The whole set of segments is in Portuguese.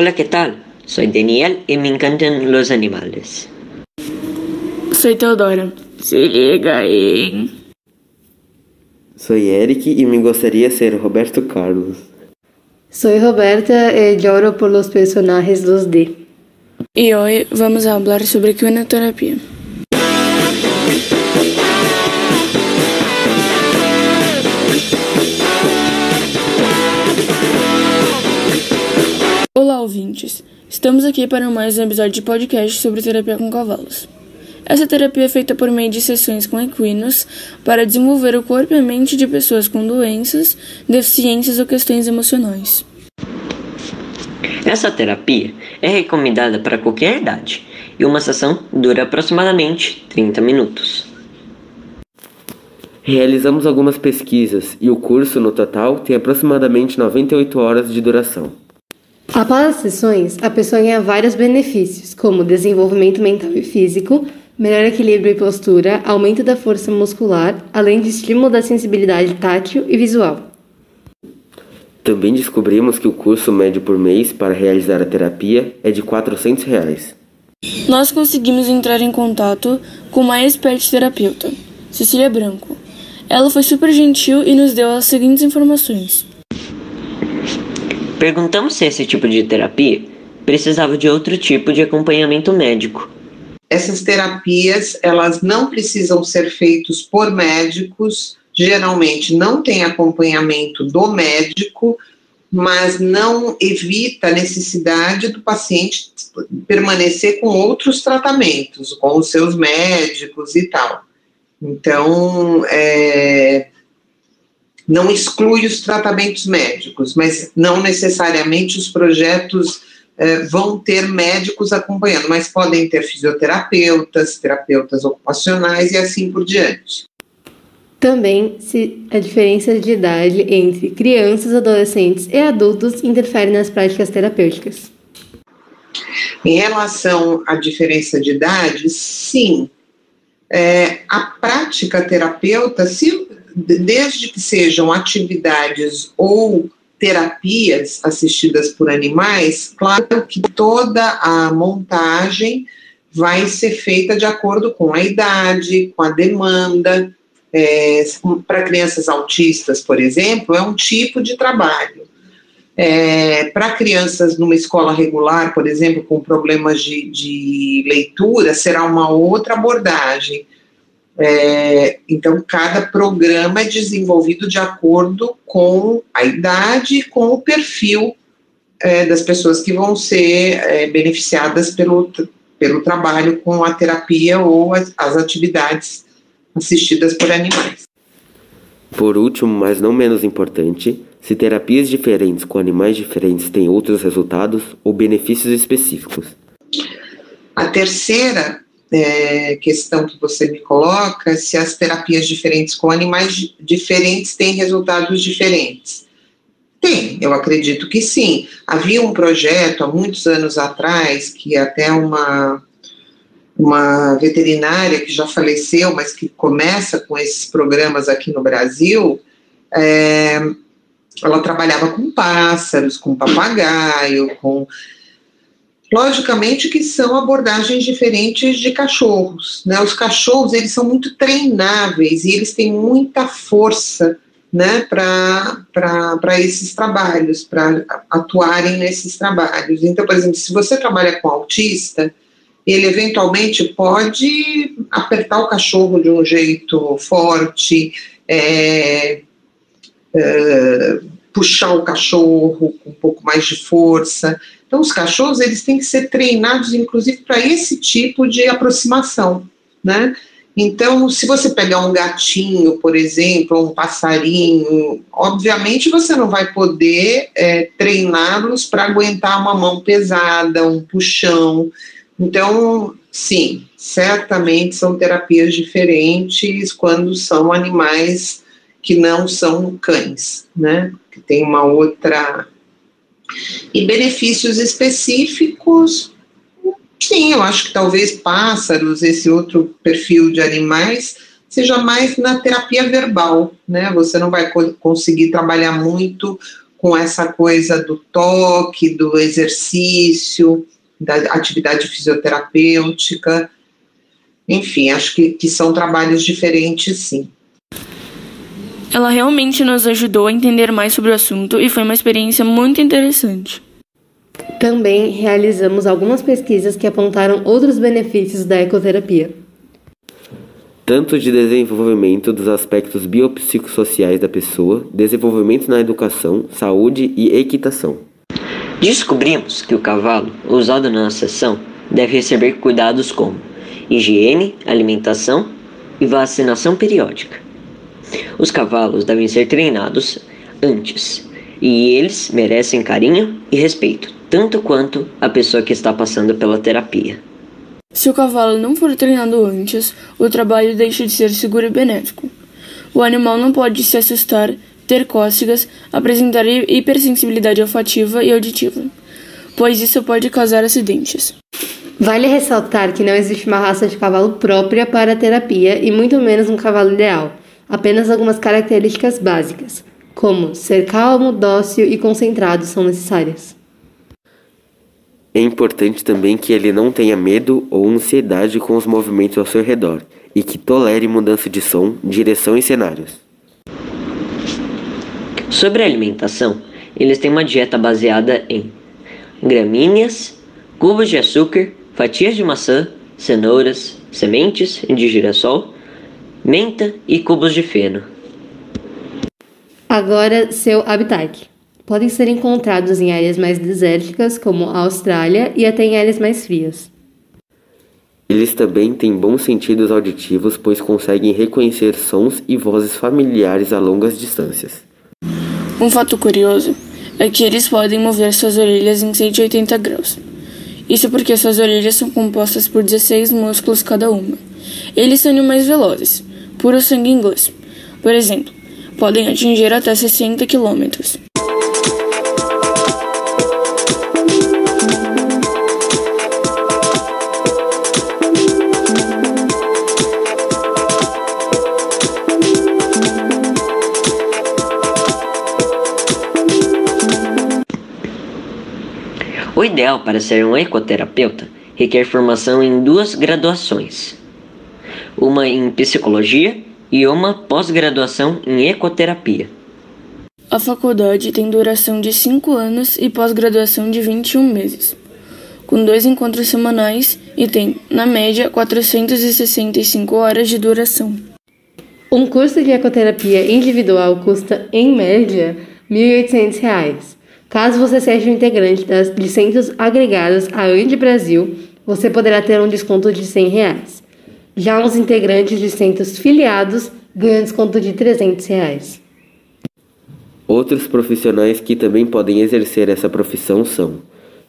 Hola, ¿qué tal? Soy Daniel y me encantan los animales. Soy Teodora. Se liga aí. Soy Eric y me gustaría ser Roberto Carlos. Soy Roberta y lloro por los personajes 2D. E hoje vamos falar sobre quinoterapia. Ouvintes! Estamos aqui para mais um episódio de podcast sobre terapia com cavalos. Essa terapia é feita por meio de sessões com equinos para desenvolver o corpo e a mente de pessoas com doenças, deficiências ou questões emocionais. Essa terapia é recomendada para qualquer idade e uma sessão dura aproximadamente 30 minutos. Realizamos algumas pesquisas e o curso, no total, tem aproximadamente 98 horas de duração. Após as sessões, a pessoa ganha vários benefícios, como desenvolvimento mental e físico, melhor equilíbrio e postura, aumento da força muscular, além de estímulo da sensibilidade tátil e visual. Também descobrimos que o curso médio por mês para realizar a terapia é de 400 reais. Nós conseguimos entrar em contato com uma expert terapeuta, Cecília Branco. Ela foi super gentil e nos deu as seguintes informações. Perguntamos se esse tipo de terapia precisava de outro tipo de acompanhamento médico. Essas terapias, elas não precisam ser feitas por médicos, geralmente não tem acompanhamento do médico, mas não evita a necessidade do paciente permanecer com outros tratamentos, com os seus médicos e tal. Então, é, não exclui os tratamentos médicos, mas não necessariamente os projetos eh, vão ter médicos acompanhando, mas podem ter fisioterapeutas, terapeutas ocupacionais e assim por diante. Também se a diferença de idade entre crianças, adolescentes e adultos interfere nas práticas terapêuticas. Em relação à diferença de idade, sim. É, a prática terapeuta, se desde que sejam atividades ou terapias assistidas por animais, claro que toda a montagem vai ser feita de acordo com a idade, com a demanda. É, Para crianças autistas, por exemplo, é um tipo de trabalho. É, Para crianças numa escola regular, por exemplo, com problemas de, de leitura, será uma outra abordagem. É, então, cada programa é desenvolvido de acordo com a idade e com o perfil é, das pessoas que vão ser é, beneficiadas pelo, pelo trabalho com a terapia ou as, as atividades assistidas por animais. Por último, mas não menos importante, se terapias diferentes com animais diferentes têm outros resultados ou benefícios específicos. A terceira é, questão que você me coloca, se as terapias diferentes com animais diferentes têm resultados diferentes. Tem, eu acredito que sim. Havia um projeto há muitos anos atrás, que até uma, uma veterinária que já faleceu, mas que começa com esses programas aqui no Brasil, é, ela trabalhava com pássaros, com papagaio, com Logicamente que são abordagens diferentes de cachorros, né? Os cachorros, eles são muito treináveis e eles têm muita força, né, para esses trabalhos, para atuarem nesses trabalhos. Então, por exemplo, se você trabalha com autista, ele eventualmente pode apertar o cachorro de um jeito forte, é, é, puxar o cachorro com um pouco mais de força. Então, os cachorros, eles têm que ser treinados, inclusive, para esse tipo de aproximação, né? Então, se você pegar um gatinho, por exemplo, um passarinho, obviamente você não vai poder é, treiná-los para aguentar uma mão pesada, um puxão. Então, sim, certamente são terapias diferentes quando são animais que não são cães, né? Que tem uma outra e benefícios específicos, sim, eu acho que talvez pássaros, esse outro perfil de animais, seja mais na terapia verbal, né? Você não vai co conseguir trabalhar muito com essa coisa do toque, do exercício, da atividade fisioterapêutica. Enfim, acho que, que são trabalhos diferentes, sim. Ela realmente nos ajudou a entender mais sobre o assunto e foi uma experiência muito interessante. Também realizamos algumas pesquisas que apontaram outros benefícios da ecoterapia. Tanto de desenvolvimento dos aspectos biopsicossociais da pessoa, desenvolvimento na educação, saúde e equitação. Descobrimos que o cavalo, usado na sessão, deve receber cuidados como higiene, alimentação e vacinação periódica. Os cavalos devem ser treinados antes, e eles merecem carinho e respeito, tanto quanto a pessoa que está passando pela terapia. Se o cavalo não for treinado antes, o trabalho deixa de ser seguro e benéfico. O animal não pode se assustar, ter cócegas, apresentar hipersensibilidade olfativa e auditiva, pois isso pode causar acidentes. Vale ressaltar que não existe uma raça de cavalo própria para a terapia e muito menos um cavalo ideal apenas algumas características básicas, como ser calmo, dócil e concentrado são necessárias. É importante também que ele não tenha medo ou ansiedade com os movimentos ao seu redor e que tolere mudança de som, direção e cenários. Sobre a alimentação, eles têm uma dieta baseada em gramíneas, cubos de açúcar, fatias de maçã, cenouras, sementes de girassol menta e cubos de feno. Agora, seu habitat. Podem ser encontrados em áreas mais desérticas, como a Austrália, e até em áreas mais frias. Eles também têm bons sentidos auditivos, pois conseguem reconhecer sons e vozes familiares a longas distâncias. Um fato curioso é que eles podem mover suas orelhas em 180 graus. Isso porque suas orelhas são compostas por 16 músculos cada uma. Eles são animais velozes, puro sangue inglês. Por exemplo, podem atingir até 60 quilômetros. O ideal para ser um ecoterapeuta requer formação em duas graduações uma em psicologia e uma pós-graduação em ecoterapia. A faculdade tem duração de 5 anos e pós-graduação de 21 meses, com dois encontros semanais e tem, na média, 465 horas de duração. Um curso de ecoterapia individual custa, em média, R$ 1.800. Caso você seja um integrante das, de centros agregados à AND Brasil, você poderá ter um desconto de 100 reais. Já os integrantes de centros filiados ganham desconto de 300 reais. Outros profissionais que também podem exercer essa profissão são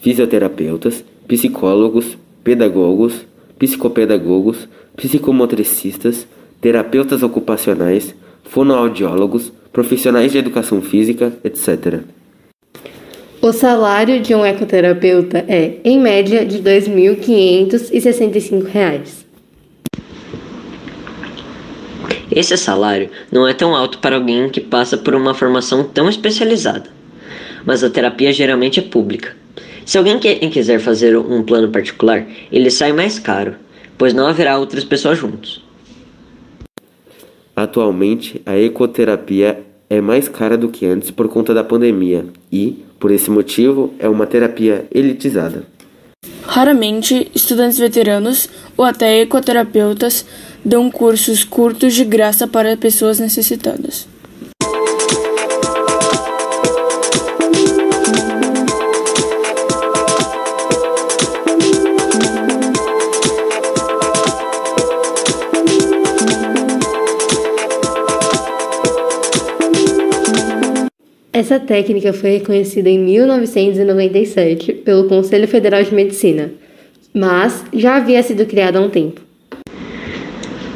fisioterapeutas, psicólogos, pedagogos, psicopedagogos, psicomotricistas, terapeutas ocupacionais, fonoaudiólogos, profissionais de educação física, etc. O salário de um ecoterapeuta é, em média, de R$ 2.565. Esse salário não é tão alto para alguém que passa por uma formação tão especializada, mas a terapia geralmente é pública. Se alguém quiser fazer um plano particular, ele sai mais caro, pois não haverá outras pessoas juntos. Atualmente, a ecoterapia é mais cara do que antes por conta da pandemia e, por esse motivo, é uma terapia elitizada. Raramente, estudantes veteranos ou até ecoterapeutas dão cursos curtos de graça para pessoas necessitadas. Essa técnica foi reconhecida em 1997 pelo Conselho Federal de Medicina, mas já havia sido criada há um tempo.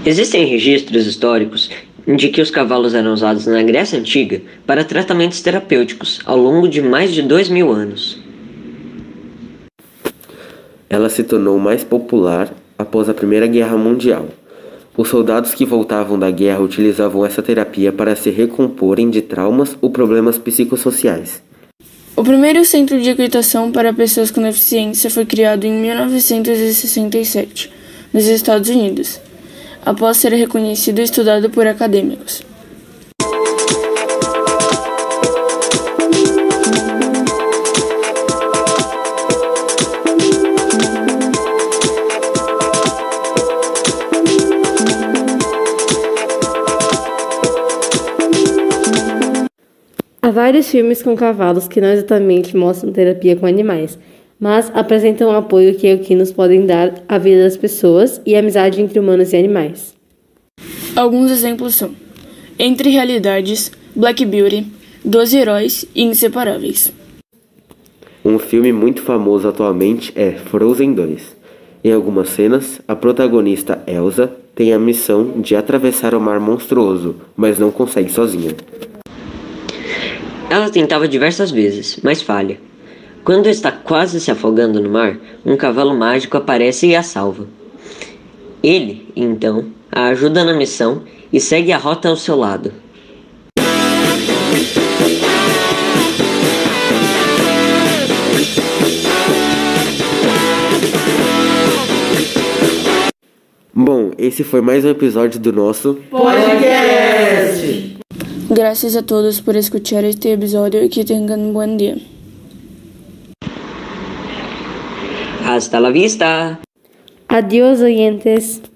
Existem registros históricos de que os cavalos eram usados na Grécia Antiga para tratamentos terapêuticos ao longo de mais de dois mil anos. Ela se tornou mais popular após a Primeira Guerra Mundial, Os soldados que voltavam da guerra utilizavam essa terapia para se recomporem de traumas ou problemas psicossociais. O primeiro centro de equitação para pessoas com deficiência foi criado em 1967, nos Estados Unidos, após ser reconhecido e estudado por acadêmicos. Há vários filmes com cavalos que não exatamente mostram terapia com animais, mas apresentam o apoio que equinos podem dar à vida das pessoas e a amizade entre humanos e animais. Alguns exemplos são Entre Realidades, Black Beauty, Doze Heróis e Inseparáveis. Um filme muito famoso atualmente é Frozen 2. Em algumas cenas, a protagonista Elsa tem a missão de atravessar o mar monstruoso, mas não consegue sozinha. Ela tentava diversas vezes, mas falha. Quando está quase se afogando no mar, um cavalo mágico aparece e a salva. Ele, então, a ajuda na missão e segue a rota ao seu lado. Bom, esse foi mais um episódio do nosso Podcast. Gracias a todos por escuchar este episodio y que tengan un buen día. Hasta la vista! Adiós, oyentes!